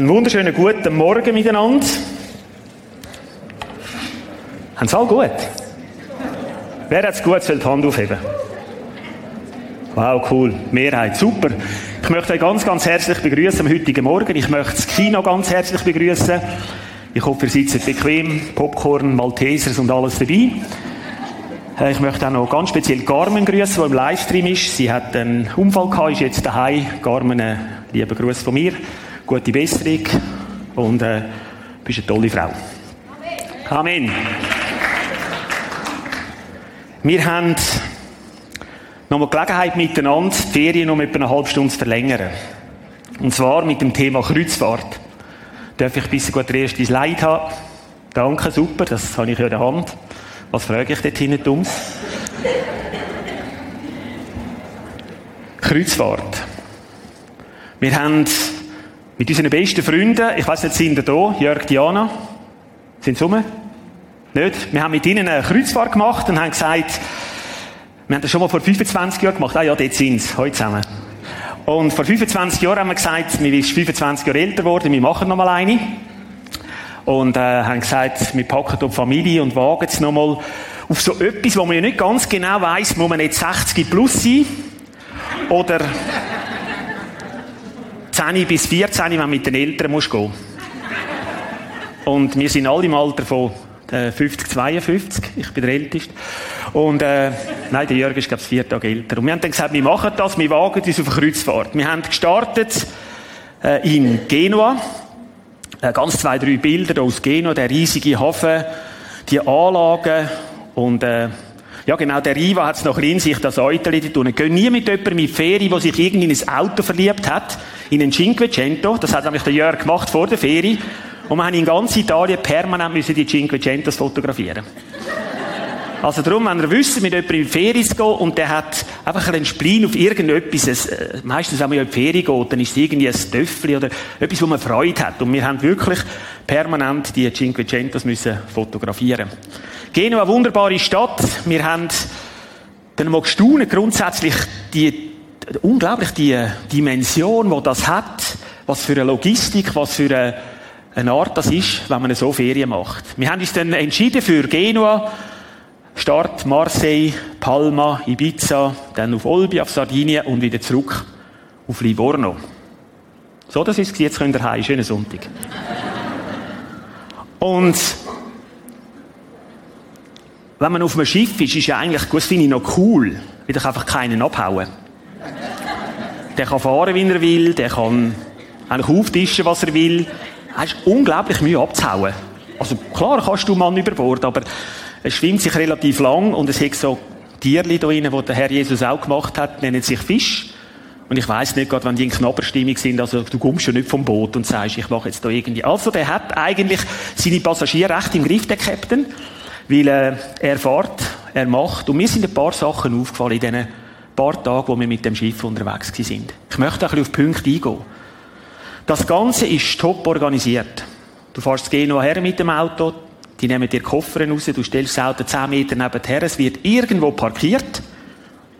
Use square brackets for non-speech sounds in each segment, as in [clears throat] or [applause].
Einen wunderschönen guten Morgen miteinander. Haben Sie alle gut? Wer hat es gut, soll die Hand aufheben. Wow, cool. Mehrheit. Super. Ich möchte euch ganz, ganz herzlich begrüßen am heutigen Morgen. Ich möchte das Kino ganz herzlich begrüßen. Ich hoffe, ihr sitzt bequem. Popcorn, Maltesers und alles dabei. Äh, ich möchte auch noch ganz speziell Carmen grüßen, die im Livestream ist. Sie hat einen Unfall gehabt, ist jetzt daheim. Carmen, einen lieben Gruß von mir. Gute Besserung. Und, äh, bist eine tolle Frau. Amen. Amen. Wir haben nochmal Gelegenheit miteinander, die Ferien noch etwa eine halbe Stunde zu verlängern. Und zwar mit dem Thema Kreuzfahrt. Darf ich ein bisschen gut den ersten Slide haben? Danke, super, das habe ich in der Hand. Was frage ich dort hinten um? Kreuzfahrt. Wir haben mit unseren besten Freunden, ich weiß nicht, sind ihr da? Jörg, Diana? Sind sie rum? Nicht? Wir haben mit ihnen eine Kreuzfahrt gemacht und haben gesagt, wir haben das schon mal vor 25 Jahren gemacht. Ah ja, dort sind sie, heute zusammen. Und vor 25 Jahren haben wir gesagt, wir sind 25 Jahre älter geworden, wir machen noch mal eine. Und äh, haben gesagt, wir packen die Familie und wagen es noch mal auf so etwas, wo man ja nicht ganz genau weiß, muss man jetzt 60 plus sein oder 10 bis 14, wenn man mit den Eltern muss gehen. Und wir sind alle im Alter von 50, äh, 52. Ich bin der Älteste. Und, äh, nein, der Jörg ist, glaube ich, vier Tage älter. Und wir haben dann gesagt, wir machen das, wir wagen uns auf eine Kreuzfahrt. Wir haben gestartet, äh, in Genua. Äh, ganz zwei, drei Bilder aus Genua, der riesige Hafen, die Anlagen und, äh, ja, genau, der Riva hat es noch in sich, das Euteli tun. Gehen nie mit jemandem in die Ferie, der sich irgendwie in ein Auto verliebt hat, in ein Cinquecento. Das hat nämlich der Jörg gemacht vor der Ferie. Und wir haben in ganz Italien permanent müssen die Cinquecentos fotografieren. Also darum, wenn ihr wisst, mit jemandem in die Ferien gehen und der hat einfach einen Spleen auf irgendetwas, äh, meistens, wenn man in die Ferien geht, dann ist es irgendwie ein Töffel oder etwas, wo man Freude hat. Und wir haben wirklich permanent die Cinquecentos müssen fotografieren. Genua, eine wunderbare Stadt. Wir haben dann mal gestaunt, grundsätzlich die, unglaublich die Dimension, die das hat, was für eine Logistik, was für eine eine Art das ist, wenn man so Ferien macht. Wir haben uns dann entschieden für Genua, Start Marseille, Palma, Ibiza, dann auf Olbia, auf Sardinien und wieder zurück auf Livorno. So, das ist. Jetzt könnt ihr heim. Schönen Sonntag. Und wenn man auf einem Schiff ist, ist ja eigentlich, das finde ich noch cool, weil ich einfach keinen abhauen. Der kann fahren, wie er will, der kann eigentlich auftischen, was er will hast unglaublich Mühe abzuhauen. Also klar kannst du Mann über Bord, aber es schwimmt sich relativ lang und es hat so Tierli da drin, die der Herr Jesus auch gemacht hat, nennen sich Fisch. Und ich weiß nicht, gerade wenn die in Knabberstimmung sind, also du kommst schon nicht vom Boot und sagst, ich mache jetzt da irgendwie. Also der hat eigentlich seine Passagiere recht im Griff, der Captain, weil äh, er fährt, er macht. Und mir sind ein paar Sachen aufgefallen in diesen paar Tagen, wo wir mit dem Schiff unterwegs sind. Ich möchte ein bisschen auf Punkte eingehen. Das Ganze ist top organisiert. Du fährst Genua her mit dem Auto, die nehmen dir Koffer raus, du stellst das Auto 10 Meter nebenher, es wird irgendwo parkiert.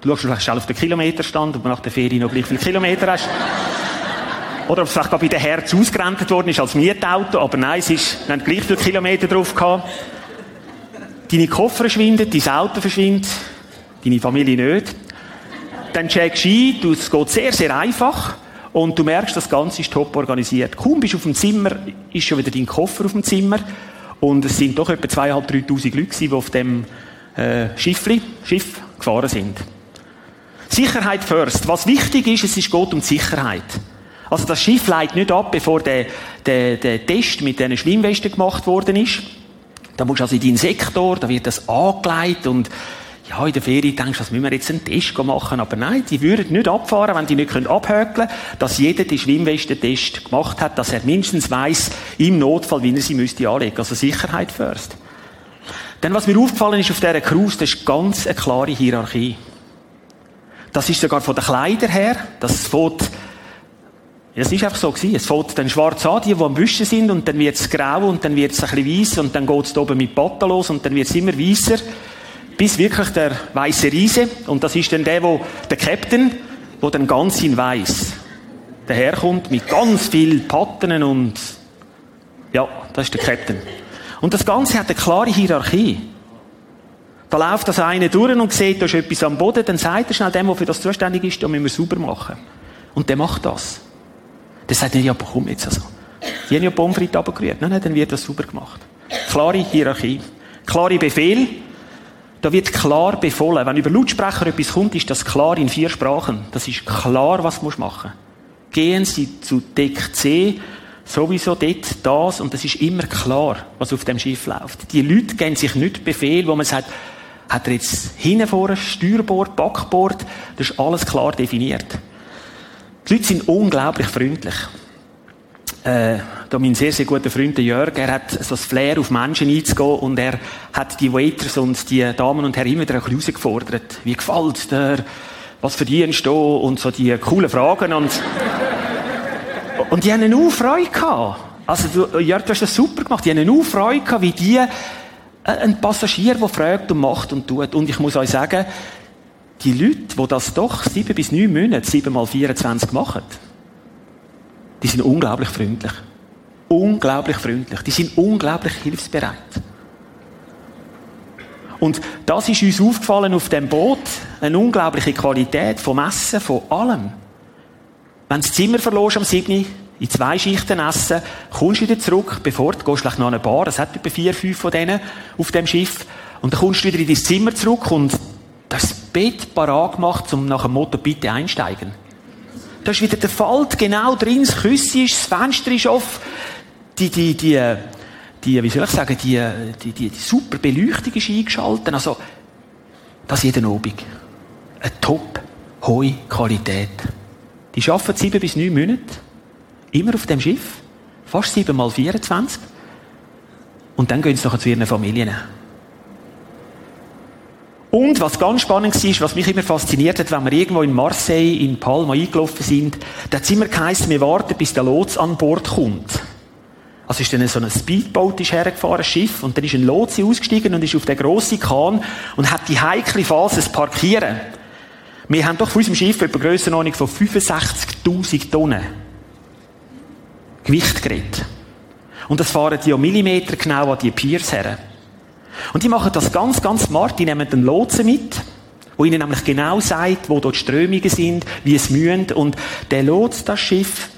Du schaust vielleicht schnell auf den Kilometerstand, ob du nach der Ferie noch gleich viele Kilometer hast. [laughs] Oder ob es vielleicht bei den Herz ausgerentet worden ist als Mietauto, aber nein, es ist, wir gleich viele Kilometer drauf gehabt. Deine Koffer verschwinden, dein Auto verschwindet, deine Familie nicht. Dann checkst du ein, es geht sehr, sehr einfach. Und du merkst, das Ganze ist top organisiert. Kaum bist du auf dem Zimmer, ist schon wieder dein Koffer auf dem Zimmer. Und es sind doch etwa 2'500, 3'000 Leute, die auf dem äh, Schiffli, Schiff gefahren sind. Sicherheit first. Was wichtig ist, es ist geht um die Sicherheit. Also das Schiff leitet nicht ab, bevor der, der, der Test mit diesen Schwimmwesten gemacht worden ist. Da musst du also in deinen Sektor, da wird das angelegt und ja, in der Ferie denkst du, was müssen wir jetzt einen Test machen? Aber nein, die würden nicht abfahren, wenn die nicht abhökeln können, dass jeder den Schwimmwesten-Test gemacht hat, dass er mindestens weiß im Notfall, wie er sie müsste anlegen. Also Sicherheit first. Dann, was mir aufgefallen ist auf dieser Cruise, das ist ganz eine klare Hierarchie. Das ist sogar von den Kleidern her, das fährt das ist einfach so gewesen. Es fängt dann schwarz an, die, die am Büschen sind, und dann wird es grau, und dann wird es ein bisschen weiss, und dann geht es oben mit Patten los, und dann wird es immer weisser bis wirklich der weiße Riese, und das ist dann der, wo, der Captain, wo dann ganz in weiß. daherkommt mit ganz viel Patten und ja, das ist der Captain. Und das Ganze hat eine klare Hierarchie. Da läuft das eine durch und sieht, da ist etwas am Boden, dann sagt er schnell dem, der für das zuständig ist, da müssen wir sauber machen. Und der macht das. Der sagt nicht, ja, komm jetzt also. Die haben ja Pommes runtergerührt. Nein, nein, dann wird das sauber gemacht. Klare Hierarchie. Klare Befehl. Da wird klar befohlen. Wenn über Lautsprecher etwas kommt, ist das klar in vier Sprachen. Das ist klar, was du machen musst. Gehen Sie zu Deck C, sowieso dort das, und das ist immer klar, was auf dem Schiff läuft. Die Leute geben sich nicht Befehl, wo man sagt, hat er jetzt hinten vorne Steuerbord, Backbord, das ist alles klar definiert. Die Leute sind unglaublich freundlich. Äh, da mein sehr, sehr guter Freund Jörg, er hat so das Flair, auf Menschen einzugehen und er hat die Waiters und die Damen und Herren immer wieder ein bisschen herausgefordert. Wie gefällt dir? Was verdienst du? Und so die coolen Fragen und, und die haben eine Freude gehabt. Also, du, Jörg, du hast das super gemacht. Die haben eine Freude gehabt, wie die, äh, ein Passagier, der fragt und macht und tut. Und ich muss euch sagen, die Leute, die das doch sieben bis neun Monate, sieben mal 24 machen, die sind unglaublich freundlich. Unglaublich freundlich. Die sind unglaublich hilfsbereit. Und das ist uns aufgefallen auf dem Boot. Eine unglaubliche Qualität vom Essen, von allem. Wenn du das Zimmer verlorst am 7. in zwei Schichten essen, kommst du wieder zurück, bevor du gehst noch an eine Bar, es hat etwa vier, fünf von denen auf dem Schiff, und dann kommst du wieder in dein Zimmer zurück und das Bett parat gemacht, um nach dem Motto bitte einsteigen. Da ist wieder der Falt genau drin, das Küsse ist, das Fenster ist offen, die, die, die, die, wie soll ich sagen, die, die, die, die super Beleuchtung ist eingeschaltet. Also, das jeden Abend. Eine top hohe Qualität. Die arbeiten sieben bis neun Monate. Immer auf dem Schiff. Fast sieben mal 24. Und dann gehen sie nachher zu ihren Familien. Und was ganz spannend war, was mich immer fasziniert hat, wenn wir irgendwo in Marseille, in Palma eingelaufen sind, da hat es immer geheißen, wir warten, bis der Lots an Bord kommt. Also ist dann so ein Speedboat ist hergefahren, ein Schiff, und dann ist ein Lotse ausgestiegen und ist auf den grossen Kahn und hat die heikle Phase des Parkieren. Wir haben doch von unserem Schiff etwa Grössenordnung von 65.000 Tonnen Gewicht geredet. Und das fahren die um Millimeter genau an die Piers her. Und die machen das ganz, ganz smart. Die nehmen den Lotsen mit, wo ihnen nämlich genau sagt, wo dort Strömungen sind, wie es mühen. Und der lotst das Schiff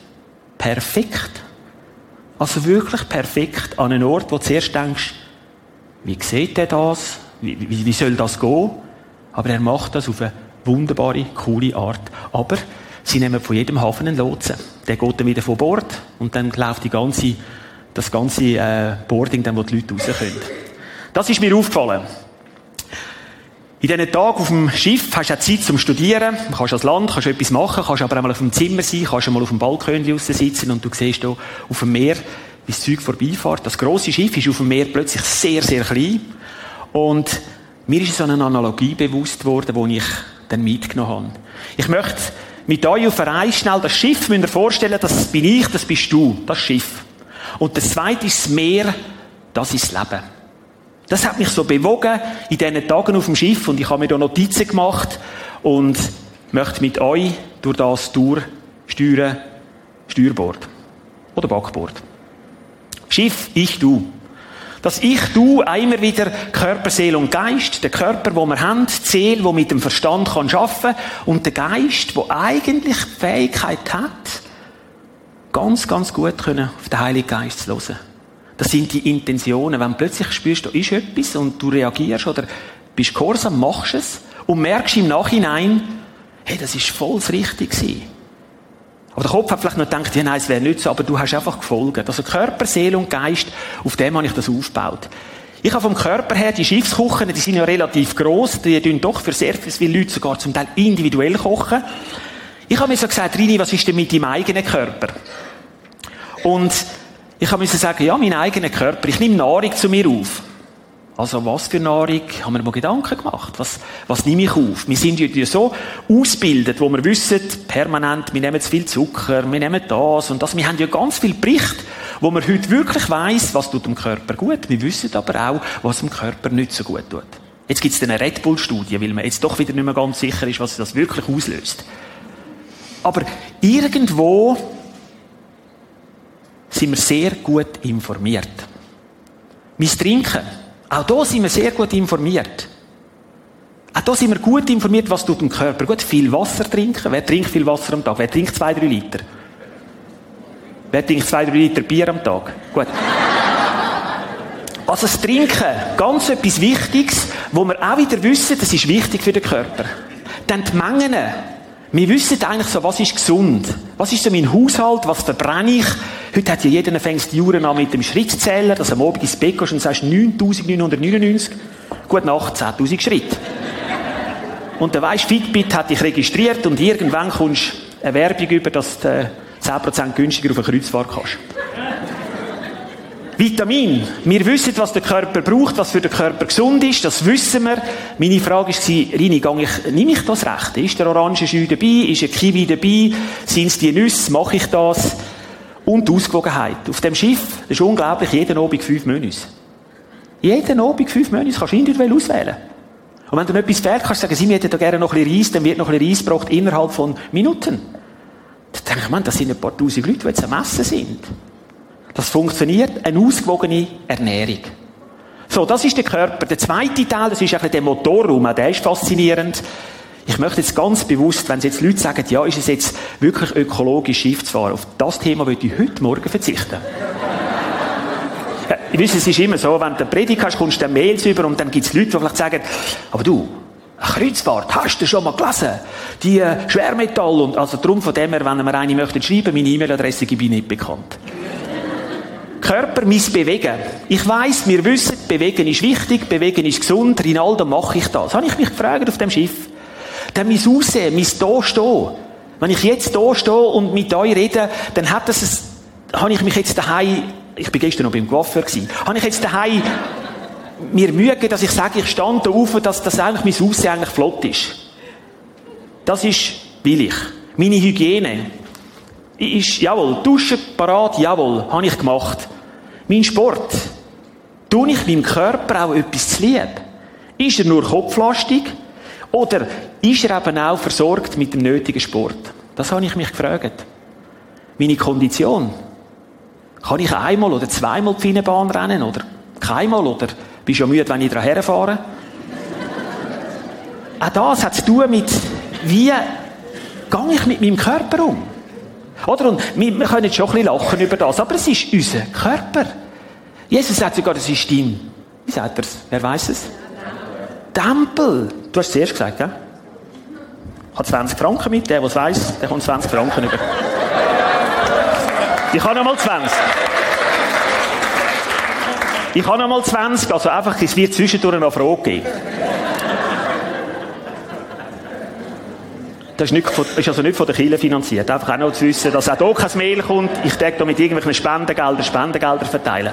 perfekt. Also wirklich perfekt an einen Ort, wo du zuerst denkst, wie sieht er das? Wie, wie, wie soll das gehen? Aber er macht das auf eine wunderbare, coole Art. Aber sie nehmen von jedem Hafen einen Lotsen. Der geht dann wieder von Bord und dann läuft die ganze, das ganze äh, Boarding, dann, wo die Leute raus können. Das ist mir aufgefallen. In diesen Tagen auf dem Schiff hast du auch Zeit zum Studieren. Du kannst als Land kannst etwas machen, kannst aber auch mal auf dem Zimmer sein, kannst einmal auf dem Balkon sitzen und du siehst hier auf dem Meer, wie das Zeug vorbeifährt. Das grosse Schiff ist auf dem Meer plötzlich sehr, sehr klein. Und mir ist so eine Analogie bewusst worden, die ich dann mitgenommen habe. Ich möchte mit euch auf eine Reise schnell das Schiff müsst ihr vorstellen, das bin ich, das bist du, das Schiff. Und das zweite ist das Meer, das ist das Leben. Das hat mich so bewogen in diesen Tagen auf dem Schiff und ich habe mir da Notizen gemacht und möchte mit euch durch das durchsteuern, Steuerbord oder Backbord. Schiff, ich, du. Das Ich, du, immer wieder Körper, Seele und Geist. Der Körper, wo wir haben, die Seele, wo mit dem Verstand kann schaffen und der Geist, wo eigentlich die Fähigkeit hat, ganz, ganz gut können auf den Heiligen Geist zu hören. Das sind die Intentionen. Wenn du plötzlich spürst, da ist etwas und du reagierst oder bist gehorsam, machst es und merkst im Nachhinein, hey, das ist voll das Richtige gewesen. Aber der Kopf hat vielleicht noch gedacht, ja, nein, es wäre nicht so, aber du hast einfach gefolgt. Also Körper, Seele und Geist, auf dem habe ich das aufgebaut. Ich habe vom Körper her die Schiffskochen, die sind ja relativ gross, die tun doch für sehr viele Leute sogar zum Teil individuell kochen. Ich habe mir so gesagt, Rini, was ist denn mit deinem eigenen Körper? Und ich müssen sagen, ja, mein eigener Körper, ich nehme Nahrung zu mir auf. Also was für Nahrung? Haben wir mal Gedanken gemacht? Was, was nehme ich auf? Wir sind ja so ausgebildet, wo wir wissen, permanent, wir nehmen zu viel Zucker, wir nehmen das und das. Wir haben ja ganz viel Bericht, wo man heute wirklich weiß, was tut dem Körper gut. Wir wissen aber auch, was dem Körper nicht so gut tut. Jetzt gibt es eine Red Bull-Studie, weil man jetzt doch wieder nicht mehr ganz sicher ist, was das wirklich auslöst. Aber irgendwo sind wir sehr gut informiert. Mein Trinken, auch da sind wir sehr gut informiert. Auch da sind wir gut informiert, was tut dem Körper. Gut, viel Wasser trinken. Wer trinkt viel Wasser am Tag? Wer trinkt zwei, drei Liter? Wer trinkt zwei, drei Liter Bier am Tag? Gut. Also das Trinken, ganz etwas Wichtiges, wo wir auch wieder wissen, das ist wichtig für den Körper. Dann die Mengen. Wir wissen eigentlich so, was ist gesund? Was ist so mein Haushalt? Was verbrenne ich? Heute hat ja jeder fängst die Juren an mit dem Schrittzähler, dass du am Abend ins Bett gehst und sagst 9999. Gut Nacht, 10.000 Schritte. Und dann weisst, Fitbit hat dich registriert und irgendwann kommst du eine Werbung über, dass du 10% günstiger auf eine Kreuzfahrt kannst. Vitamin. Wir wissen, was der Körper braucht, was für den Körper gesund ist, das wissen wir. Meine Frage war, Rini, ich, nehme ich das recht? Ist der Orangenschü dabei? Ist ein Kiwi dabei? Sind es die Nüsse? Mache ich das? Und die Ausgewogenheit. Auf dem Schiff, das ist unglaublich, jeden Abend fünf Menüs. Jeden Abend fünf Menüs kannst du individuell auswählen. Und wenn du etwas fehlt, kannst du sagen, sie hätten da gerne noch ein bisschen Reis, dann wird noch ein bisschen Reis gebraucht innerhalb von Minuten. Dann denke ich, man, das sind ein paar tausend Leute, die jetzt am Essen sind. Das funktioniert, eine ausgewogene Ernährung. So, das ist der Körper. Der zweite Teil, das ist ein der Motorraum, der ist faszinierend. Ich möchte jetzt ganz bewusst, wenn jetzt Leute sagen, ja, ist es jetzt wirklich ökologisch Schiff zu fahren, auf das Thema würde ich heute Morgen verzichten. [laughs] ich weiß, es ist immer so, wenn du Predigt hast, kommst du dann Mails über und dann gibt es Leute, die vielleicht sagen, aber du, eine Kreuzfahrt, hast du schon mal gelesen? Die äh, Schwermetall und, also darum von dem her, wenn wir eine möchten schreiben, meine E-Mail-Adresse gebe ich nicht bekannt. [laughs] Körper muss bewegen. Ich weiß, wir wissen, bewegen ist wichtig, bewegen ist gesund. Rinaldo, mache ich das? Habe ich mich gefragt auf dem Schiff. Dann muss aussehen, muss da stehen. Wenn ich jetzt da stehe und mit euch rede, dann hat das, ein, habe ich mich jetzt daheim, ich bin gestern noch beim Coiffeur gewesen, habe ich jetzt daheim mir Mühe dass ich sage, ich stand da auf, dass das eigentlich mein Aussehen eigentlich flott ist. Das ist billig. Meine Hygiene ist, jawohl, duschen, parat, jawohl, habe ich gemacht. Mein Sport, tue ich meinem Körper auch etwas zu lieb? Ist er nur kopflastig? Oder ist er eben auch versorgt mit dem nötigen Sport? Das habe ich mich gefragt. Meine Kondition. Kann ich einmal oder zweimal die Finnenbahn rennen? Oder keinmal? Oder bist du ja müde, wenn ich daran herfahre? [laughs] auch das hat zu tun mit, wie gehe ich mit meinem Körper um? Oder? Und wir, wir können jetzt schon ein bisschen lachen über das, aber es ist unser Körper. Jesus sagt sogar, das ist dein, wie sagt er es? Wer weiß es? Tempel. Du hast es zuerst gesagt, gell? Ich habe 20 Franken mit, der, der es weiss, der kommt 20 Franken über. Ich habe noch mal 20. Ich habe noch mal 20, also einfach, es wird zwischendurch noch Frage geben. Das ist, nicht von, ist also nicht von der Kirche finanziert. Einfach auch noch zu wissen, dass auch hier kein Mail kommt. Ich denke da mit irgendwelchen Spendengeldern Spendengelder verteilen.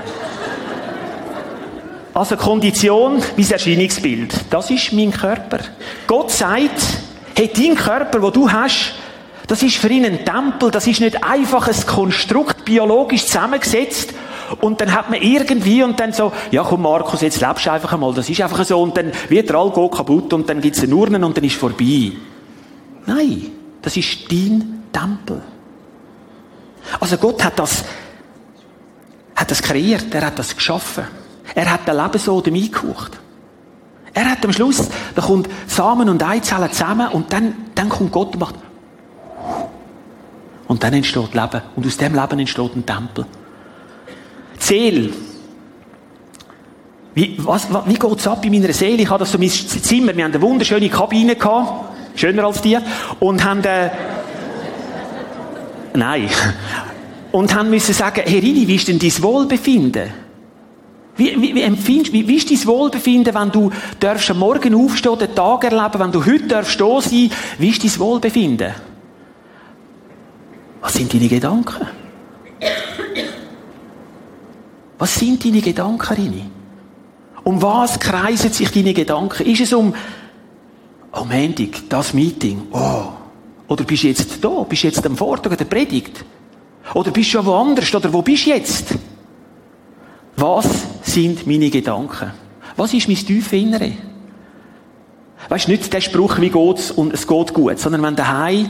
Also Kondition, mein Erscheinungsbild. Das ist mein Körper. Gott sagt, hey, dein Körper, wo du hast, das ist für ihn ein Tempel. Das ist nicht einfach ein Konstrukt, biologisch zusammengesetzt. Und dann hat man irgendwie und dann so, ja komm Markus, jetzt lebst du einfach einmal. Das ist einfach so. Und dann wird der Alkohol kaputt und dann gibt's eine Urne und dann ist vorbei. Nein, das ist dein Tempel. Also Gott hat das, hat das kreiert, er hat das geschaffen. Er hat den Lebensodem eingehaucht. Er hat am Schluss, da kommt Samen und Eizellen zusammen und dann, dann kommt Gott und macht und dann entsteht Leben. Und aus dem Leben entsteht ein Tempel. Seele. Wie, was, wie geht's ab in meiner Seele? Ich habe das so mein Zimmer, wir haben eine wunderschöne Kabine gehabt schöner als die, und haben, äh, nein, [laughs] und haben müssen sagen, Herr Rini, wie ist denn dein Wohlbefinden? Wie, wie, wie empfindest, wie, wie ist dein Wohlbefinden, wenn du darfst am Morgen aufstehen, den Tag erleben, wenn du heute darfst da sein, wie ist dein Wohlbefinden? Was sind deine Gedanken? Was sind deine Gedanken, Rini? Um was kreisen sich deine Gedanken? Ist es um am Montag, das Meeting, oh. Oder bist du jetzt da? Bist du jetzt am Vortag der Predigt? Oder bist du schon woanders? Oder wo bist du jetzt? Was sind meine Gedanken? Was ist mein tiefe Innere? Weißt du, nicht der Spruch, wie geht's und es geht gut, sondern wenn daheim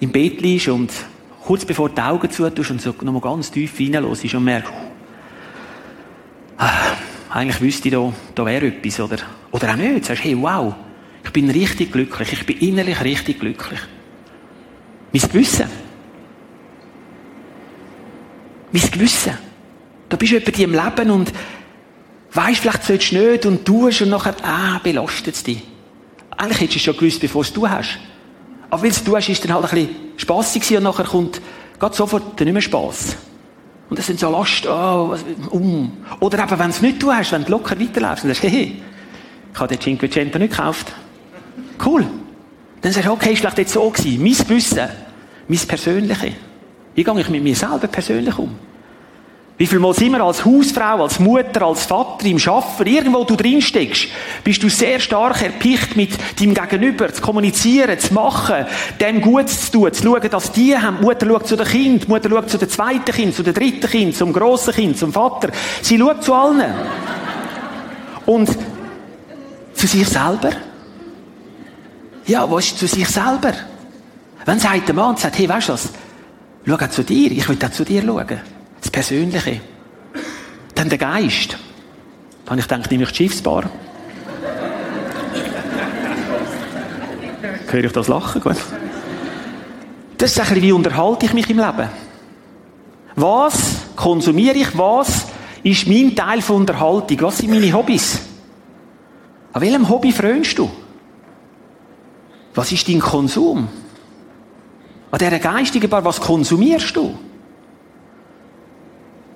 im Bett liegst und kurz bevor du die Augen zutust und so nochmal ganz tief reinlässt und merkst, ah, eigentlich wüsste ich, da, da wäre etwas, oder, oder auch nicht. Du sagst, hey, wow, ich bin richtig glücklich, ich bin innerlich richtig glücklich. Mein Gewissen. Mein Gewissen. Da bist du jemand im Leben und weisst, vielleicht sollst du nicht und tust und nachher, ah, belastet es dich. Eigentlich hättest du es schon gewusst, bevor du es hast. Aber weil es du hast, ist dann halt ein bisschen spassig und nachher kommt geht sofort nicht mehr Spass. Und das sind so Last, oh, um. Oder eben, wenn du es nicht du hast, wenn du locker weiterläufst und sagst, hey, ich habe den Cinquecento nicht gekauft. Cool. Dann sagst du, okay, ist vielleicht jetzt so gewesen. Mein Wissen, mein Persönliche. Wie gehe ich mit mir selber persönlich um? Wie viel Mal sind wir als Hausfrau, als Mutter, als Vater im Schaffen, irgendwo du drin steckst, bist du sehr stark erpicht mit deinem Gegenüber zu kommunizieren, zu machen, dem Gutes zu tun, zu schauen, dass die haben. Mutter schaut zu den Kind, Mutter schaut zu dem zweiten Kind, zu dem dritten Kind, zum grossen Kind, zum Vater. Sie schaut zu allen. Und zu sich selber? Ja, was ist zu sich selber? Wenn sagt der Mann, sagt, hey, weißt du was? Schau auch zu dir, ich will auch zu dir schauen. Das Persönliche. Dann der Geist. Da habe ich gedacht, nehme ich die Schiffsbar. Höre ich das Lachen? Gut. Das ist ein bisschen, wie unterhalte ich mich im Leben? Was konsumiere ich? Was ist mein Teil von Unterhaltung? Was sind meine Hobbys? An welchem Hobby frönst du? Was ist dein Konsum? An dieser geistigen Bar, was konsumierst du?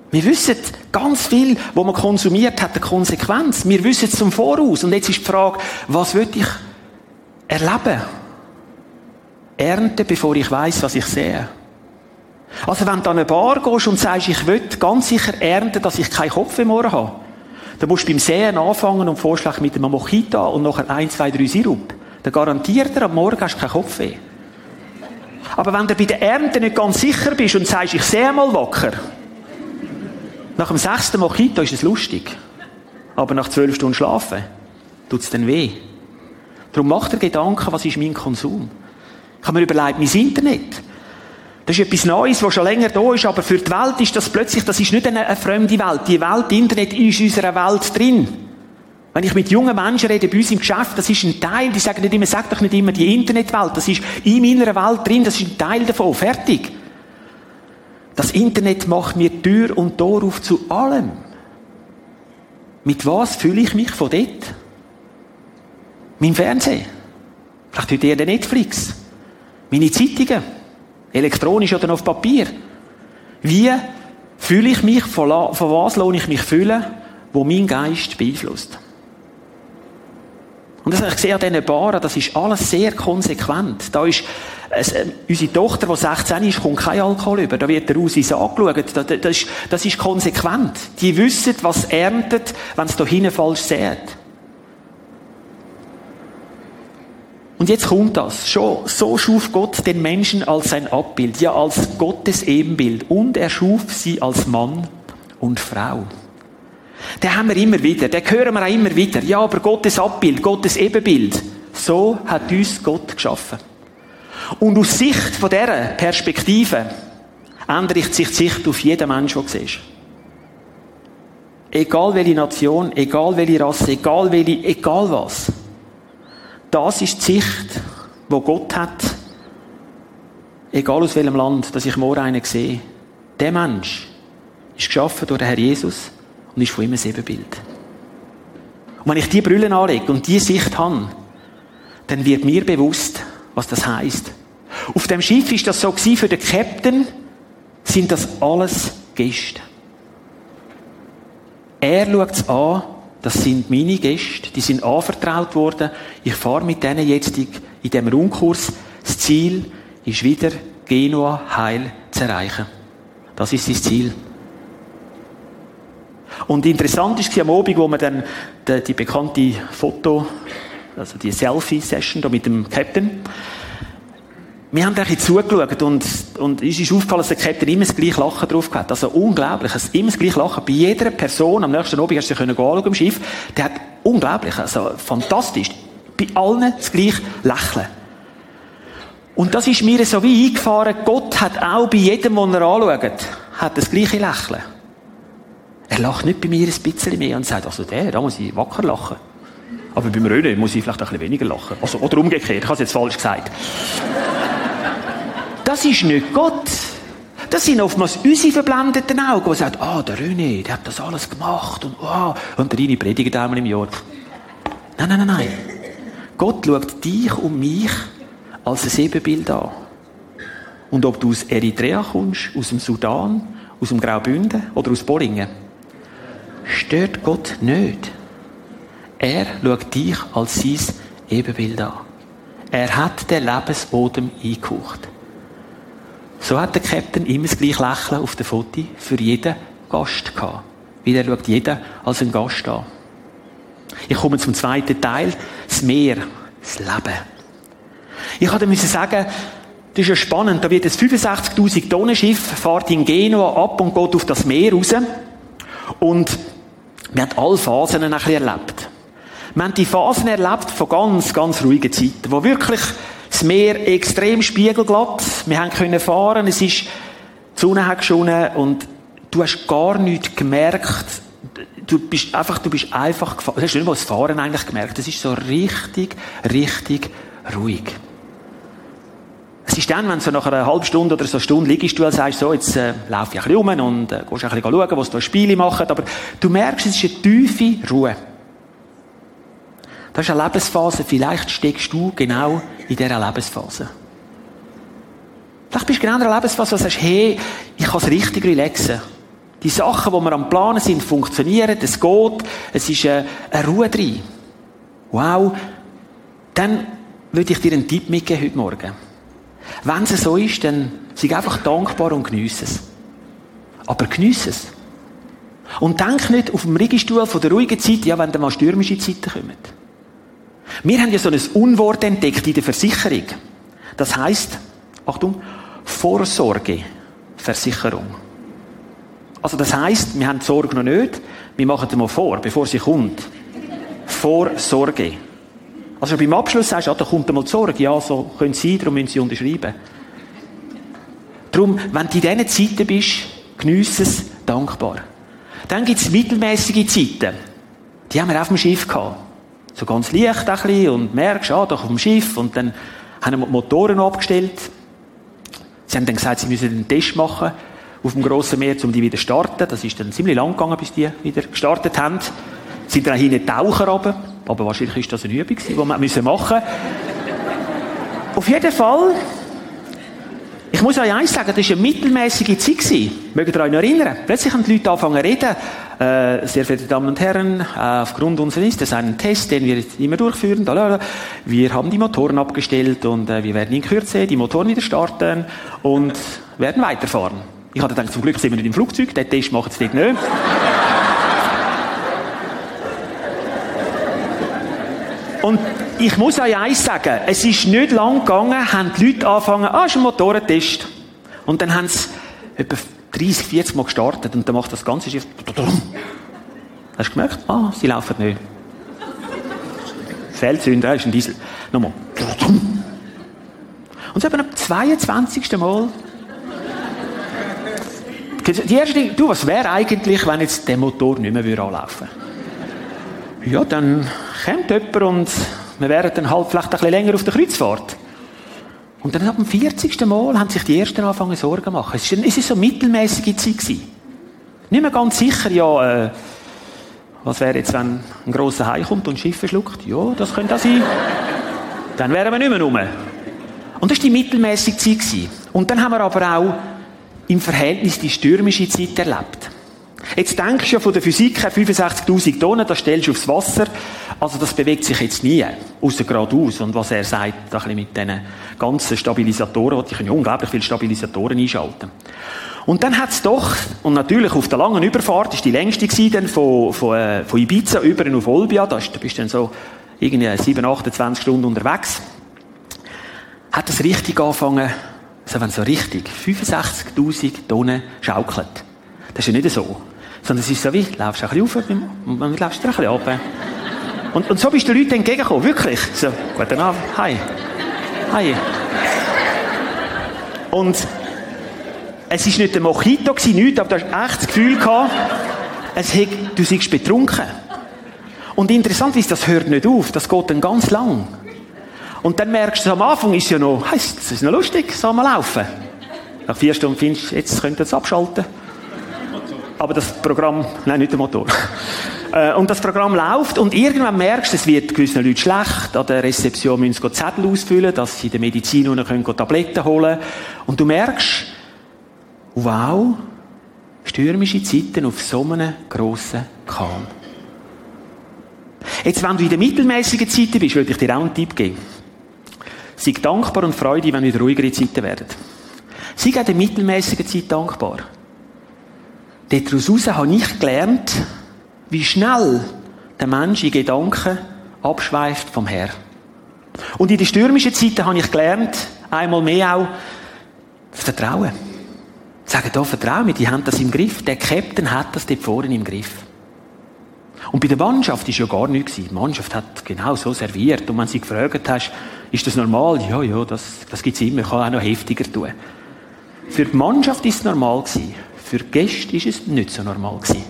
Wir wissen, ganz viel, was man konsumiert, hat eine Konsequenz. Wir wissen es zum Voraus. Und jetzt ist die Frage, was will ich erleben? Ernten, bevor ich weiß, was ich sehe. Also wenn du an eine Bar gehst und sagst, ich will ganz sicher ernten, dass ich keinen Kopf im Ohr habe, dann musst du beim Sehen anfangen und vorschlagen mit einem Mojito und nachher ein, zwei, drei Sirup. Dann garantiert er, am Morgen hast du keinen Kopfweh. Aber wenn du bei der Ernte nicht ganz sicher bist und sagst, ich sehe mal wacker, nach dem sechsten Mojito ist es lustig. Aber nach zwölf Stunden Schlafen tut es dann weh. Darum macht er Gedanken, was ist mein Konsum? Ich habe mir überlegt, mein Internet. Das ist etwas Neues, was schon länger da ist, aber für die Welt ist das plötzlich, das ist nicht eine, eine fremde Welt. Die Welt, Internet ist in unserer Welt drin. Wenn ich mit jungen Menschen rede, bei uns im Geschäft, das ist ein Teil, die sagen nicht immer, sag doch nicht immer die Internetwelt, das ist in meiner Welt drin, das ist ein Teil davon, fertig. Das Internet macht mir Tür und Tor auf zu allem. Mit was fühle ich mich von dort? Mein Fernsehen. Vielleicht heute eher der Netflix. Meine Zeitungen. Elektronisch oder auf Papier. Wie fühle ich mich, von, was lohne ich mich fühlen, wo mein Geist beeinflusst? Und das ich gesehen an diesen Baren, das ist alles sehr konsequent. Da ist, äh, unsere Tochter, die 16 ist, kommt kein Alkohol über. Da wird der Usis angeschaut. Das, das, ist, das ist konsequent. Die wissen, was erntet, wenn es da hinten falsch sät. Und jetzt kommt das. Schon, so schuf Gott den Menschen als sein Abbild, ja als Gottes Ebenbild. Und er schuf sie als Mann und Frau. Den haben wir immer wieder, den hören wir auch immer wieder. Ja, aber Gottes Abbild, Gottes Ebenbild. So hat uns Gott geschaffen. Und aus Sicht von dieser Perspektive ändert sich die Sicht auf jeden Menschen, den du siehst. Egal welche Nation, egal welche Rasse, egal welche, egal was. Das ist die Sicht, wo Gott hat, egal aus welchem Land, dass ich morgen einen sehe. Der Mensch ist geschaffen durch den Herr Jesus und ist von ihm ein Ebenbild. Und wenn ich diese Brille anlege und diese Sicht habe, dann wird mir bewusst, was das heißt. Auf dem Schiff ist das so gewesen, für den Captain sind das alles Gäste. Er schaut es an, das sind meine Gäste, die sind anvertraut worden. Ich fahre mit denen jetzt in diesem Rundkurs. Das Ziel ist wieder, Genua heil zu erreichen. Das ist das Ziel. Und interessant ist am Abend, wo man dann die, die bekannte Foto, also die Selfie-Session da mit dem Captain, wir haben ein bisschen zugeschaut und, und uns ist aufgefallen, dass der Captain immer das gleiche Lachen drauf hat. Also unglaublich. Also immer das gleiche Lachen. Bei jeder Person, am nächsten Abend hast du können anschauen im Schiff, der hat unglaublich, also fantastisch. Bei allen das gleiche Lächeln. Und das ist mir so wie eingefahren, Gott hat auch bei jedem, den er anschaut, hat das gleiche Lächeln. Er lacht nicht bei mir ein bisschen mehr und sagt, also der, da muss ich wacker lachen. Aber beim Röne muss ich vielleicht ein bisschen weniger lachen. Also, oder umgekehrt, ich habe es jetzt falsch gesagt. Das ist nicht Gott. Das sind oftmals unsere verblendeten Augen, die sagen, ah, oh, der René, der hat das alles gemacht und, oh, und der René predigt einmal im Jahr. Nein, nein, nein, nein. Gott schaut dich und mich als ein Ebenbild an. Und ob du aus Eritrea kommst, aus dem Sudan, aus dem Graubünden oder aus Bollingen, stört Gott nicht. Er schaut dich als sein Ebenbild an. Er hat den Lebensboden eingehaucht. So hat der Captain immer das gleiche Lächeln auf dem Foto für jeden Gast gehabt. Weil er schaut jeden als einen Gast an. Ich komme zum zweiten Teil. Das Meer. Das Leben. Ich hatte müssen sagen, das ist ja spannend. Da wird ein 65.000 Tonnen Schiff, fährt in Genua ab und geht auf das Meer raus. Und wir haben alle Phasen ein bisschen erlebt. Wir haben die Phasen erlebt von ganz, ganz ruhigen Zeiten, wo wirklich das Meer extrem spiegelglatt. Wir haben können fahren, es ist, die Sonne hat geschonen und du hast gar nichts gemerkt. Du bist einfach, du bist einfach gefahren. Du hast nicht mal das Fahren eigentlich gemerkt. Es ist so richtig, richtig ruhig. Es ist dann, wenn du nach einer halben Stunde oder so eine Stunde liegst, du und sagst, so, jetzt äh, laufe ich ein bisschen rum und äh, gehst ein bisschen schauen, was da Spiele machen, aber du merkst, es ist eine tiefe Ruhe. Das ist eine Lebensphase, vielleicht steckst du genau in dieser Lebensphase. Vielleicht bist du genau in einer Lebensphase, wo du sagst, hey, ich kann es richtig relaxen. Die Sachen, die wir am Planen sind, funktionieren, es geht, es ist eine, eine Ruhe drin. Wow. Dann würde ich dir einen Tipp mitgeben heute Morgen. Wenn es so ist, dann sei einfach dankbar und geniesse es. Aber geniesse es. Und denk nicht auf dem Riegestuhl von der ruhigen Zeit, ja, wenn dann mal stürmische Zeiten kommen. Wir haben ja so ein Unwort entdeckt in der Versicherung. Das heißt, Achtung, Vorsorgeversicherung. Also das heißt, wir haben die Sorge noch nicht, wir machen sie mal vor, bevor sie kommt. Vorsorge. Also beim Abschluss sagst du, ah, da kommt einmal die Sorge. Ja, so können sie, darum müssen sie unterschreiben. Darum, wenn du in diesen Zeiten bist, geniesse es dankbar. Dann gibt es mittelmäßige Zeiten. Die haben wir auf dem Schiff gehabt so ganz leicht ein bisschen und merkst, ah, doch auf dem Schiff und dann haben wir die Motoren abgestellt. Sie haben dann gesagt, sie müssen einen Test machen auf dem grossen Meer, um die wieder zu starten. Das ist dann ziemlich lang gegangen, bis die wieder gestartet haben. Sind dann hinten Taucher runter, aber wahrscheinlich ist das eine Übung, die wir machen müssen. Auf jeden Fall ich muss euch eins sagen, das war eine mittelmäßige Zeit. Mögt ihr euch noch erinnern? Plötzlich haben die Leute angefangen zu reden. Äh, sehr verehrte Damen und Herren, äh, aufgrund unseres ist das ein Test, den wir jetzt immer durchführen. Wir haben die Motoren abgestellt und äh, wir werden in Kürze die Motoren wieder starten und werden weiterfahren. Ich hatte gedacht, zum Glück sind wir nicht im Flugzeug, den Test machen sie dort nicht. Und ich muss euch eins sagen, es ist nicht lang gegangen, haben die Leute angefangen, ah, ist ein Motorentest. Und dann haben sie etwa 30, 40 Mal gestartet und dann macht das ganze Schiff. Hast du gemerkt? Ah, sie laufen nicht. Feldzünder, ist ein Diesel. Nochmal. Und so etwa am 22. Mal. Die erste, du, was wäre eigentlich, wenn jetzt der Motor nicht mehr anlaufen würde? Ja, dann kommt jemand und wir wären dann halt vielleicht ein bisschen länger auf der Kreuzfahrt. Und dann ab dem 40. Mal haben sich die Ersten angefangen Sorgen zu machen. Es war so eine mittelmäßige Zeit. Gewesen. Nicht mehr ganz sicher, ja, äh, was wäre jetzt, wenn ein grosser Hai kommt und Schiffe schluckt? Ja, das könnte auch sein. dann wären wir nicht mehr rum. Und das war die mittelmäßige Zeit. Gewesen. Und dann haben wir aber auch im Verhältnis die stürmische Zeit erlebt. Jetzt denkst du ja von der Physik her 65.000 Tonnen, das stellst du aufs Wasser. Also das bewegt sich jetzt nie, außer geradeaus. Und was er sagt, ein bisschen mit diesen ganzen Stabilisatoren, die können unglaublich viele Stabilisatoren einschalten. Und dann hat's doch, und natürlich auf der langen Überfahrt, ist die längste gewesen, von, von, äh, von Ibiza über auf Olbia, da bist du dann so irgendwie 7, 28 Stunden unterwegs, hat es richtig angefangen, also wenn so richtig 65.000 Tonnen schaukelt. Das ist ja nicht so. Sondern es ist so wie, laufst ein bisschen auf und dann laufst du ein bisschen runter. Und, und so bist du den Leuten entgegengekommen, wirklich. So, guten Abend, hi. Hi. Und es war nicht der Mojito, nichts, aber du hast echt das Gefühl gehabt, es hat, du seist betrunken. Und interessant ist, das hört nicht auf, das geht dann ganz lang. Und dann merkst du, am Anfang ist ja noch, das ist noch lustig, soll mal laufen. Nach vier Stunden findest du, jetzt könnt ihr es abschalten. Aber das Programm, nein, nicht der Motor. [laughs] Äh, und das Programm läuft und irgendwann merkst du, es wird gewissen Leuten schlecht. An der Rezeption müssen sie Zettel ausfüllen, dass sie in der Medizin können Tabletten holen Und du merkst, wow, stürmische Zeiten auf so einem grossen Kahn. Jetzt, wenn du in der mittelmäßigen Zeit bist, würde ich dir auch einen Tipp geben. Sei dankbar und freudig, wenn wieder ruhigere Zeiten werden. Sei auch in der mittelmäßigen Zeit dankbar. Daraus habe ich gelernt, wie schnell der Mensch in Gedanken abschweift vom Herr. Und in den stürmischen Zeiten habe ich gelernt, einmal mehr auch, vertrauen. Sagen, da vertraue mir, die haben das im Griff. Der Captain hat das dort vorne im Griff. Und bei der Mannschaft ist ja gar nichts Die Mannschaft hat genau so serviert. Und wenn sie gefragt hast, ist das normal? Ja, ja, das, das gibt's immer. Ich kann auch noch heftiger tun. Für die Mannschaft ist es normal gewesen. Für Gäste ist es nicht so normal gewesen.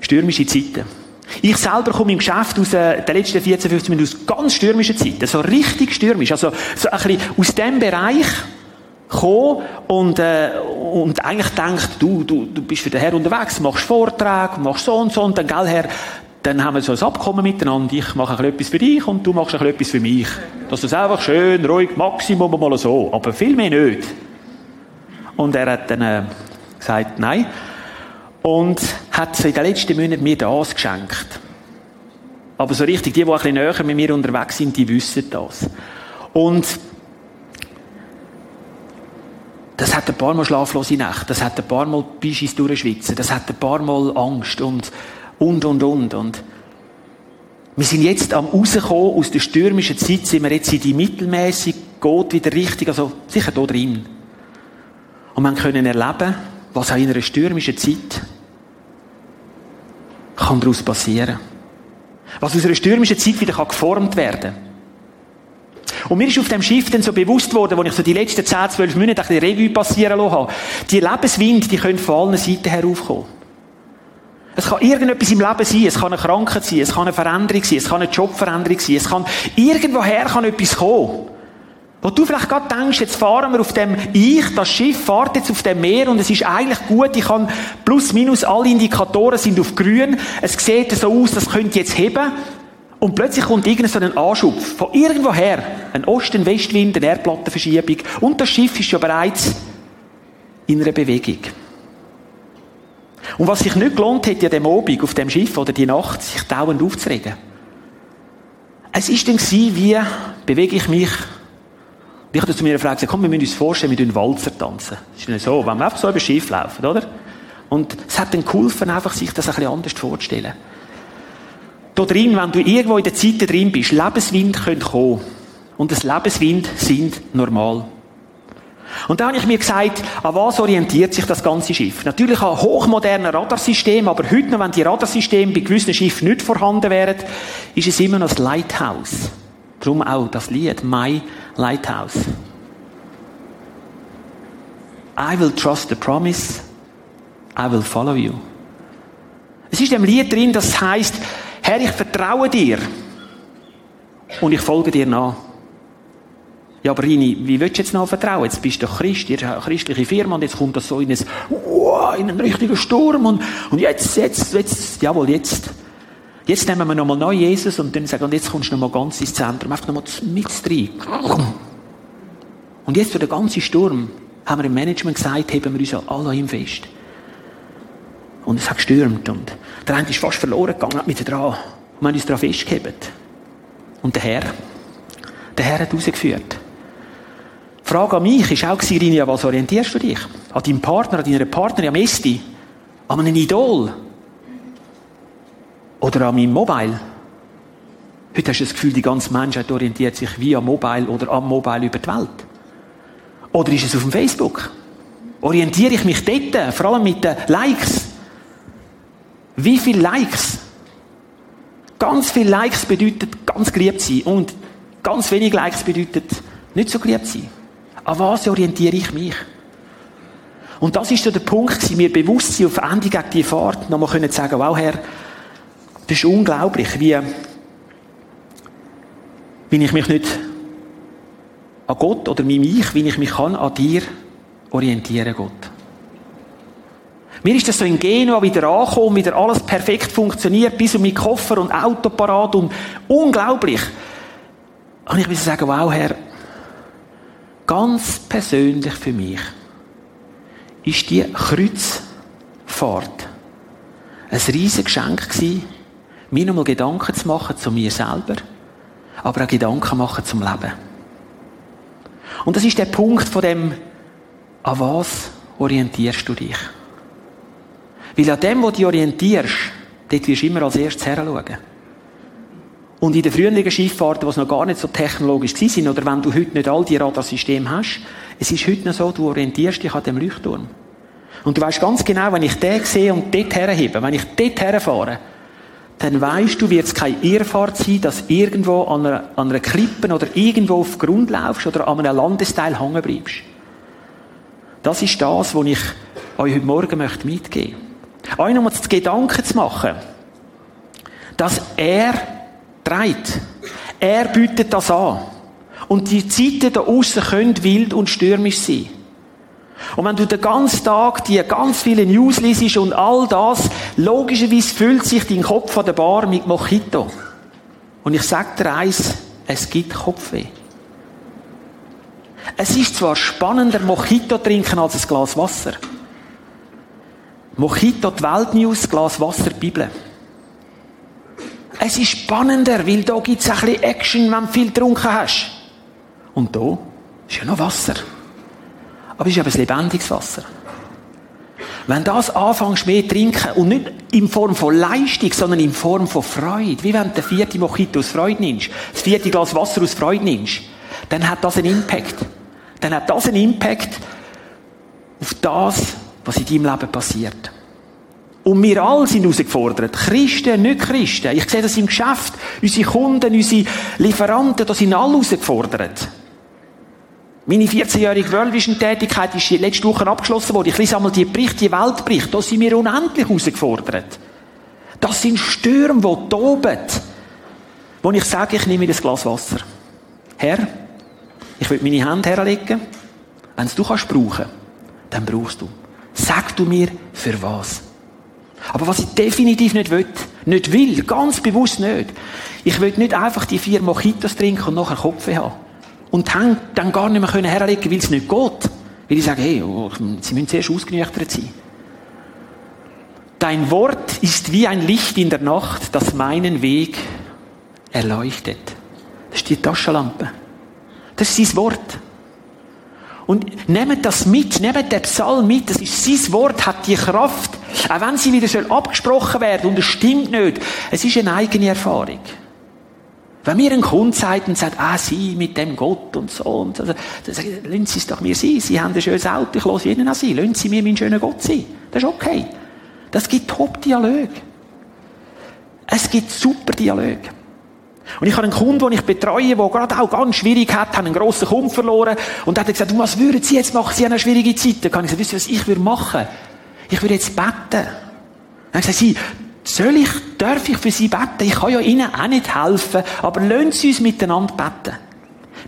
Stürmische Zeiten. Ich selber komme im Geschäft aus äh, den letzten 14, 15 Minuten aus ganz stürmischen Zeiten. So richtig stürmisch. Also, so ein bisschen aus dem Bereich gekommen und, äh, und eigentlich denkt, du, du, du bist für den Herr unterwegs, machst Vorträge, machst so und so und dann, gell, Herr, dann haben wir so ein Abkommen miteinander. Ich mache etwas für dich und du machst etwas für mich. Das ist einfach schön, ruhig, Maximum mal so. Aber viel mehr nicht. Und er hat dann äh, gesagt, nein. Und hat in den letzten Monaten mir das geschenkt. Aber so richtig, die, die ein bisschen näher mit mir unterwegs sind, die wissen das. Und das hat ein paar Mal schlaflose Nächte, das hat ein paar Mal Bischis durchschwitzen, das hat ein paar Mal Angst und, und, und, und. und wir sind jetzt am rauskommen aus der stürmischen Zeit, sind wir jetzt in die mittelmäßig, geht wieder richtig, also sicher da drin. Und wir können erleben, was auch in einer stürmischen Zeit kann daraus passieren. Was aus einer stürmischen Zeit wieder geformt werden kann. Und mir ist auf dem Schiff dann so bewusst worden, wo ich so die letzten 10, 12 Monate ein Revue passieren lassen habe. Die Lebenswind, die können von allen Seiten heraufkommen. Es kann irgendetwas im Leben sein, es kann eine Krankheit sein, es kann eine Veränderung sein, es kann eine Jobveränderung sein, es kann, irgendwoher kann etwas kommen. Wo du vielleicht gerade denkst, jetzt fahren wir auf dem Ich, das Schiff fährt jetzt auf dem Meer und es ist eigentlich gut, ich kann plus minus alle Indikatoren sind auf grün, es sieht so aus, das könnte jetzt heben, und plötzlich kommt irgendein so ein Anschub von irgendwoher. Ein Osten-Westwind, eine Erdplattenverschiebung. Und das Schiff ist ja bereits in einer Bewegung. Und was sich nicht gelohnt hätte, ja dem Obig auf dem Schiff oder die Nacht, sich dauernd aufzuregen. Es ist dann wie bewege ich mich ich habe zu mir gefragt, komm, wir müssen uns vorstellen, wir Walzer tanzen. Das ist nicht so, wenn wir einfach so über Schiff laufen, oder? Und es hat dann geholfen, einfach sich das ein bisschen anders vorzustellen da drin, wenn du irgendwo in der Zeit drin bist, Lebenswind können kommen. Und das Lebenswind sind normal. Und da habe ich mir gesagt, an was orientiert sich das ganze Schiff? Natürlich an hochmodernen Radarsystem, aber heute noch, wenn die Radarsysteme bei gewissen Schiffen nicht vorhanden wären, ist es immer noch das Lighthouse. Darum auch das Lied, My Lighthouse. I will trust the promise, I will follow you. Es ist im Lied drin, das heißt, Herr, ich vertraue dir und ich folge dir nach. Ja, aber Rini, wie willst du jetzt noch vertrauen? Jetzt bist du Christ, ihr eine christliche Firma und jetzt kommt das so in, ein, wow, in einen richtigen Sturm und, und jetzt, jetzt, jetzt, jawohl, jetzt. Jetzt nehmen wir nochmal neu Jesus und dann sagen, und jetzt kommst du nochmal ganz ins Zentrum, einfach nochmal mit rein. Und jetzt für den ganzen Sturm haben wir im Management gesagt, heben wir uns alle ihm fest. Und es hat gestürmt und der eine ist fast verloren gegangen, hat mit dran. Und wir haben uns daran festgehalten. Und der Herr, der Herr hat rausgeführt. Die Frage an mich ist auch, Rinia, was orientierst du dich? An deinem Partner, an deiner Partnerin, am Esti? An einem Idol? Oder an meinem Mobile? Heute hast du das Gefühl, die ganze Menschheit orientiert sich via Mobile oder am Mobile über die Welt. Oder ist es auf dem Facebook? Orientiere ich mich dort, vor allem mit den Likes? Wie viele Likes? Ganz viele Likes bedeutet ganz geliebt sein und ganz wenig Likes bedeutet nicht so geliebt sein. An was orientiere ich mich? Und das ist so der Punkt, mir bewusst sein, auf Ende gegen die Fahrt nochmal können sagen, wow, Herr, das ist unglaublich, wie, wie ich mich nicht an Gott oder mich, wie ich mich kann an dir orientieren, Gott. Mir ist das so in Genua wieder angekommen, wieder alles perfekt funktioniert, bis um mit Koffer und Auto parat und unglaublich. Und ich will sagen, wow, Herr, ganz persönlich für mich ist die Kreuzfahrt ein riesiges Geschenk gewesen, mir nochmal Gedanken zu machen zu mir selber, aber auch Gedanken machen zum Leben. Und das ist der Punkt von dem, an was orientierst du dich? Weil an dem, wo du dich orientierst, dort wirst du immer als erstes heranschauen. Und in den früheren Schifffahrten, die noch gar nicht so technologisch sind, oder wenn du heute nicht all die Radarsysteme hast, es ist heute noch so, du orientierst dich an dem Leuchtturm. Und du weißt ganz genau, wenn ich den sehe und dort herhebe, wenn ich dort herfahre, dann weißt du, wird es keine Irrfahrt sein, dass irgendwo an einer, an einer Klippe oder irgendwo auf Grund laufst oder an einem Landesteil hängen bleibst. Das ist das, was ich euch heute Morgen möchte mitgeben möchte. Euch nochmal zu Gedanken zu machen, dass er treibt. Er bietet das an. Und die Zeiten da außen können wild und stürmisch sein. Und wenn du den ganzen Tag die ganz viele News liest und all das, logischerweise füllt sich dein Kopf an der Bar mit Mojito. Und ich sag dir eins, es gibt Kopfweh. Es ist zwar spannender, Mojito trinken als ein Glas Wasser. Mojito, die Weltnews, Glas Wasser, Bibel. Es ist spannender, weil da gibt es ein bisschen Action, wenn du viel getrunken hast. Und da ist ja noch Wasser. Aber es ist eben lebendiges Wasser. Wenn das anfängst mehr zu trinken und nicht in Form von Leistung, sondern in Form von Freude, wie wenn du den vierten Mojito aus Freude nimmst, das vierte Glas Wasser aus Freude nimmst, dann hat das einen Impact. Dann hat das einen Impact auf das, was in deinem Leben passiert. Und wir alle sind herausgefordert. Christen, nicht Christen. Ich sehe das im Geschäft. Unsere Kunden, unsere Lieferanten, da sind alle herausgefordert. Meine 14-jährige World Vision Tätigkeit ist letzte Woche abgeschlossen worden. Ich lese einmal die Berichte, die Weltberichte. Da sind wir unendlich herausgefordert. Das sind Stürme, die toben. Wo ich sage, ich nehme mir das Glas Wasser. Herr, ich will meine Hände herlegen. Wenn du kannst brauchen, dann brauchst du. Sag du mir, für was. Aber was ich definitiv nicht will, nicht will, ganz bewusst nicht, ich will nicht einfach die vier Mojitos trinken und nachher Kopf haben. Und dann gar nicht mehr herlegen weil es nicht geht. Weil ich sage, hey, oh, sie müssen zuerst ausgenüchtert sein. Dein Wort ist wie ein Licht in der Nacht, das meinen Weg erleuchtet. Das ist die Taschenlampe. Das ist sein Wort. Und nehmt das mit, nehmt den Psalm mit, das ist sein Wort, hat die Kraft, auch wenn sie wieder abgesprochen werden und es stimmt nicht, es ist eine eigene Erfahrung. Wenn mir ein Kunde sagt und sagt, ah, Sie mit dem Gott und so, und so, dann sage ich, lassen Sie es doch mir sein. Sie haben ein schönes Auto, ich lasse Ihnen an Sie. Lassen Sie mir meinen schönen Gott sein. Das ist okay. Das gibt Top-Dialog. Es gibt super Dialog. Und ich habe einen Kunden, den ich betreue, der gerade auch ganz schwierig hat, hat einen grossen Kunden verloren und hat gesagt, was würden Sie jetzt machen? Sie haben eine schwierige Zeit. Dann kann ich sagen, wissen Sie, was ich würde machen? Ich würde jetzt beten. Dann habe ich gesagt, Sie, soll ich, darf ich für Sie beten? Ich kann ja Ihnen auch nicht helfen, aber lassen Sie uns miteinander beten.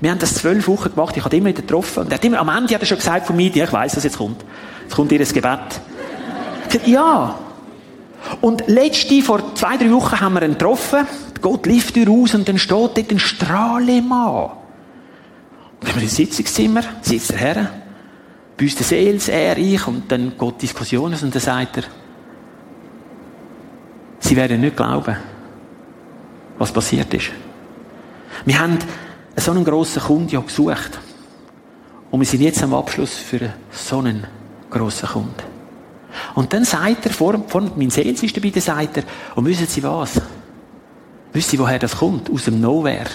Wir haben das zwölf Wochen gemacht, ich habe immer wieder getroffen. Und er hat immer, am Ende hat er schon gesagt von mir, ich weiss, was jetzt kommt. Jetzt kommt Ihr Gebet. Ich gesagt, ja. Und letzte, vor zwei, drei Wochen haben wir ihn getroffen. Gott lief raus und dann steht dort ein Strahlemann. Und wir im Sitzungszimmer, sitzt der Herr, bei uns der Seels, er, ich, und dann geht Diskussionen und dann sagt er, Sie werden nicht glauben, was passiert ist. Wir haben so einen grossen Kunden ja gesucht. Und wir sind jetzt am Abschluss für so einen grossen Kunden. Und dann sagt er, vor, vor mein Sales ist dabei, dann sagt er, und wissen Sie was? Wissen Sie, woher das kommt? Aus dem Nowhere.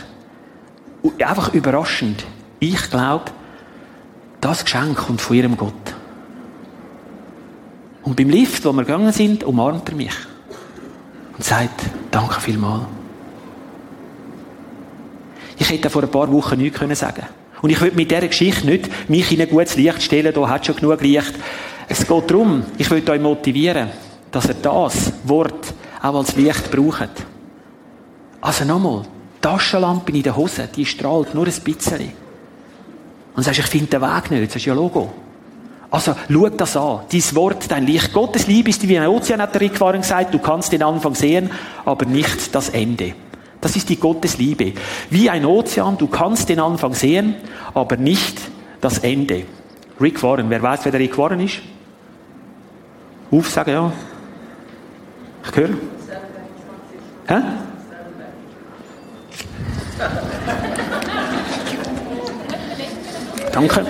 Einfach überraschend. Ich glaube, das Geschenk kommt von Ihrem Gott. Und beim Lift, wo wir gegangen sind, umarmt er mich und sagt, danke vielmals. Ich hätte vor ein paar Wochen nichts sagen können Und ich will mit dieser Geschichte nicht mich in ein gutes Licht stellen, da hat schon genug Licht. Es geht darum, ich will euch motivieren, dass ihr das Wort auch als Licht braucht. Also nochmal, Taschenlampe in der Hose, die strahlt nur ein bisschen. Und sagst, ich finde den Weg nicht. Das ist ja Logo. Also, schau das an. Dein Wort, dein Licht. Gottes Liebe ist wie ein Ozean, hat der Rick Warren gesagt. Du kannst den Anfang sehen, aber nicht das Ende. Das ist die Gottesliebe. Wie ein Ozean, du kannst den Anfang sehen, aber nicht das Ende. Rick Warren, wer weiß, wer der Rick Warren ist? Aufsagen, ja. Ich höre. Hä? Danke.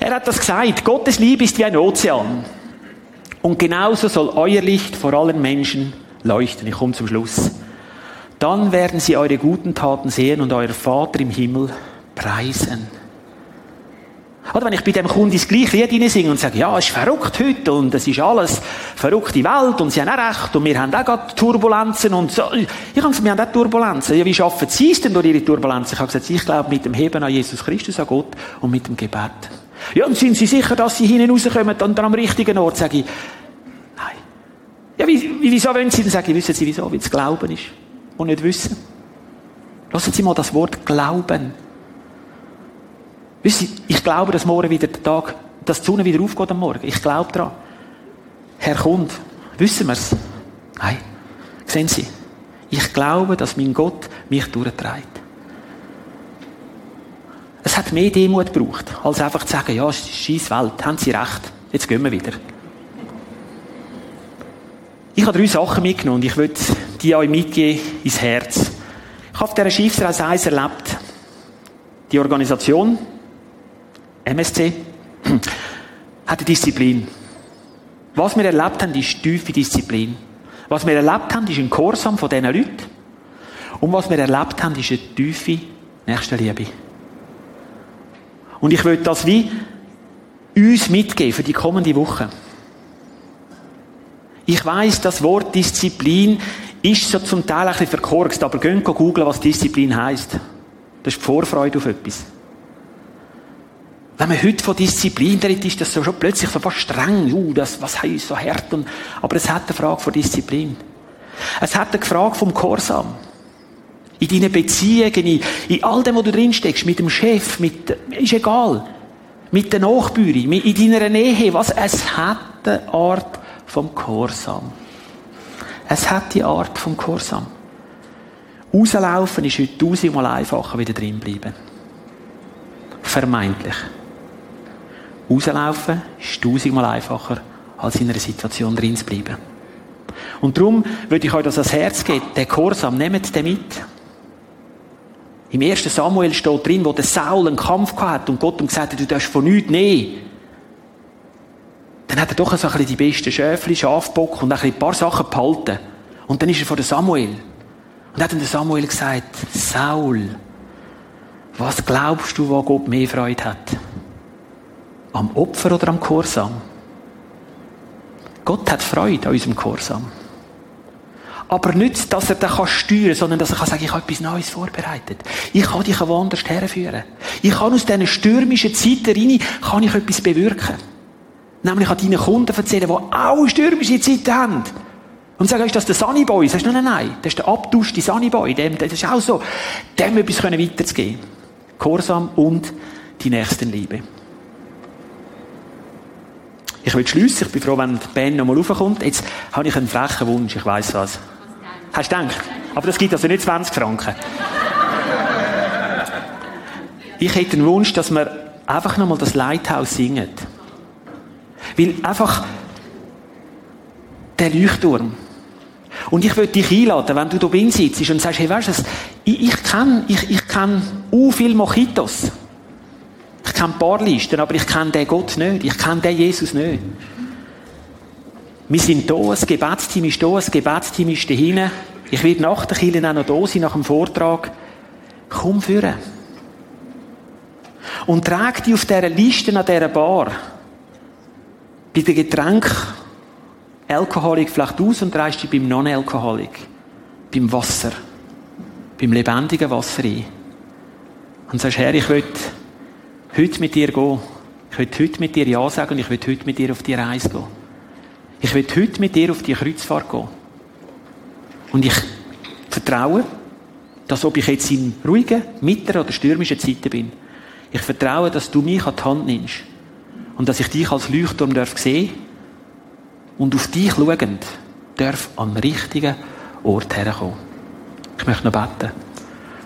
Er hat das gesagt. Gottes Liebe ist wie ein Ozean. Und genauso soll euer Licht vor allen Menschen leuchten. Ich komme zum Schluss. Dann werden sie eure guten Taten sehen und euer Vater im Himmel preisen. Oder wenn ich bei dem Kunden das gleiche Lied singe und sage, ja, es ist verrückt heute und es ist alles verrückte Welt und sie haben auch recht und wir haben auch gerade Turbulenzen und so. Ich habe gesagt, wir haben auch Turbulenzen. Ja, wie schaffen sie es denn durch ihre Turbulenzen? Ich habe gesagt, ich glaube mit dem Heben an Jesus Christus, an Gott und mit dem Gebet. Ja, und sind Sie sicher, dass Sie hinten rauskommen und dann am richtigen Ort? Sage ich, nein. Ja, wie, wieso wollen Sie denn sagen? Wissen Sie wieso? Weil es Glauben ist und nicht Wissen. Lassen Sie mal das Wort Glauben. Wissen Sie, ich glaube, dass morgen wieder der Tag, dass die Sonne wieder aufgeht am Morgen. Ich glaube daran. Herr kommt. Wissen wir es? Nein. Sehen Sie? Ich glaube, dass mein Gott mich durchträgt. Es hat mehr Demut gebraucht, als einfach zu sagen, ja, scheiß Welt, haben Sie recht, jetzt gehen wir wieder. Ich habe drei Sachen mitgenommen und ich will die euch mitgeben ins Herz. Ich habe auf dieser Schiffsreise eins erlebt. Die Organisation, MSC, [clears throat] hat eine Disziplin. Was wir erlebt haben, ist tiefe Disziplin. Was wir erlebt haben, ist ein Gehorsam von diesen Leuten. Und was wir erlebt haben, ist eine tiefe Nächstenliebe. Und ich will das wie uns mitgeben für die kommende Woche. Ich weiß, das Wort Disziplin ist so zum Teil ein bisschen verkorkst, aber gehen googeln, was Disziplin heißt. Das ist die Vorfreude auf etwas. Wenn man heute von Disziplin redet, ist das so schon plötzlich so fast streng. Uh, das, was heißt so hart? Und, aber es hat eine Frage von Disziplin. Es hat eine Frage vom Gehorsam. In deinen Beziehungen, in, in all dem, wo du drinsteckst, mit dem Chef, mit, ist egal. Mit den Nachbarn, in deiner Nähe, was, es hat eine Art vom Gehorsam. Es hat die Art vom Gehorsam. Rauslaufen ist heute tausendmal einfacher, wieder drin bleiben. Vermeintlich. Rauslaufen ist tausendmal einfacher, als in einer Situation drin zu bleiben. Und darum würde ich euch das ans Herz geben, den Gehorsam, nehmt den mit. Im 1. Samuel steht drin, wo der Saul einen Kampf hat und Gott ihm gesagt hat, du darfst von nichts nehmen dann hat er doch so ein bisschen die besten Schäfli, Schafbock und ein, paar Sachen behalten. Und dann ist er vor Samuel. Und hat dann der Samuel gesagt, Saul, was glaubst du, wo Gott mehr Freude hat? Am Opfer oder am Gehorsam? Gott hat Freude an unserem Gehorsam. Aber nicht, dass er den steuern kann, sondern dass er kann sagen, ich habe etwas Neues vorbereitet. Ich kann dich woanders herführen. Ich kann aus diesen stürmischen Zeiten rein, kann ich etwas bewirken. Nämlich an deinen Kunden erzählen, die auch stürmische Zeiten haben. Und sagen, ist das der Sunnyboy? Sagst du, nein, nein, nein, das ist der abduschte Sunnyboy. Dem, das ist auch so, dem etwas weiterzugeben. Gehorsam und die Nächstenliebe. Ich will schliessen. Ich bin froh, wenn Ben nochmal raufkommt. Jetzt habe ich einen frechen Wunsch. Ich weiss was. Hast du gedacht? Aber das gibt also nicht 20 Franken. ich hätte den Wunsch, dass wir einfach nochmal das Lighthouse singen. Weil einfach der Leuchtturm. Und ich würde dich einladen, wenn du da bin sitzt und sagst, hey, weißt du, ich, ich kenne, ich, ich kenne u viel Mojitos. Ich kenne ein paar Listen, aber ich kenne den Gott nicht. Ich kenne den Jesus nicht. Wir sind da, das Gebetsteam ist da, das Gebetsteam ist da hinten. Ich werde nach der Kirche auch noch da sein, nach dem Vortrag. Komm führen. Und trag dich auf dieser Liste an dieser Bar bei dem Getränk Alkoholik vielleicht aus und drehst dich beim Non-Alkoholik, beim Wasser, beim lebendigen Wasser ein. Und sagst, Herr, ich will heute mit dir gehen. Ich will heute mit dir Ja sagen und ich will heute mit dir auf die Reise gehen. Ich will heute mit dir auf die Kreuzfahrt gehen. Und ich vertraue, dass ob ich jetzt in ruhigen, mittleren oder stürmischen Zeiten bin, ich vertraue, dass du mich an die Hand nimmst und dass ich dich als Leuchtturm darf sehen und auf dich schauend darf am richtigen Ort herkommen. Ich möchte noch beten.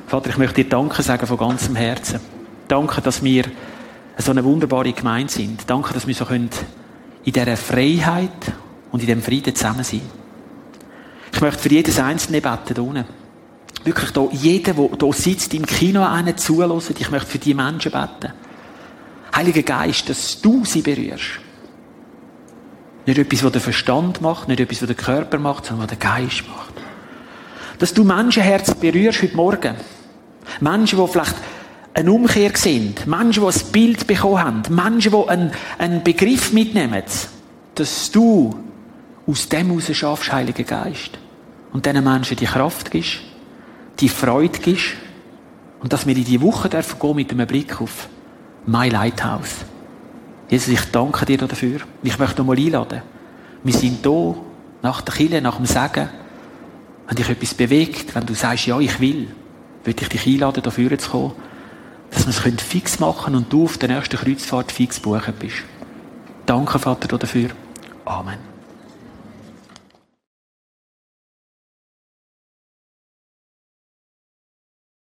Vater, ich möchte dir Danke sagen von ganzem Herzen. Danke, dass wir so eine wunderbare Gemeinde sind. Danke, dass wir so können in dieser Freiheit und in diesem Frieden zusammen sein. Ich möchte für jedes Einzelne beten hier unten. Wirklich da, jeder, der hier sitzt im Kino einen zulässt, ich möchte für die Menschen beten. Heiliger Geist, dass du sie berührst. Nicht etwas, was der Verstand macht, nicht etwas, was der Körper macht, sondern was der Geist macht. Dass du Menschenherzen berührst heute Morgen. Menschen, die vielleicht eine Umkehr sind. Menschen, die ein Bild bekommen haben. Menschen, die einen, einen Begriff mitnehmen. Dass du aus dem heraus schaffst, Heiliger Geist. Und diesen Menschen die Kraft gibst, die Freude gibst. Und dass wir in die Woche dürfen gehen mit einem Blick auf My Lighthouse. Jesus, ich danke dir dafür. Ich möchte mal einladen. Wir sind hier, nach der Kille, nach dem Sagen. Wenn dich etwas bewegt, wenn du sagst, ja, ich will, würde ich dich einladen, dafür zu kommen, dass wir es fix machen und du auf der nächsten Kreuzfahrt fix buchen bist. Danke, Vater, dafür. Amen.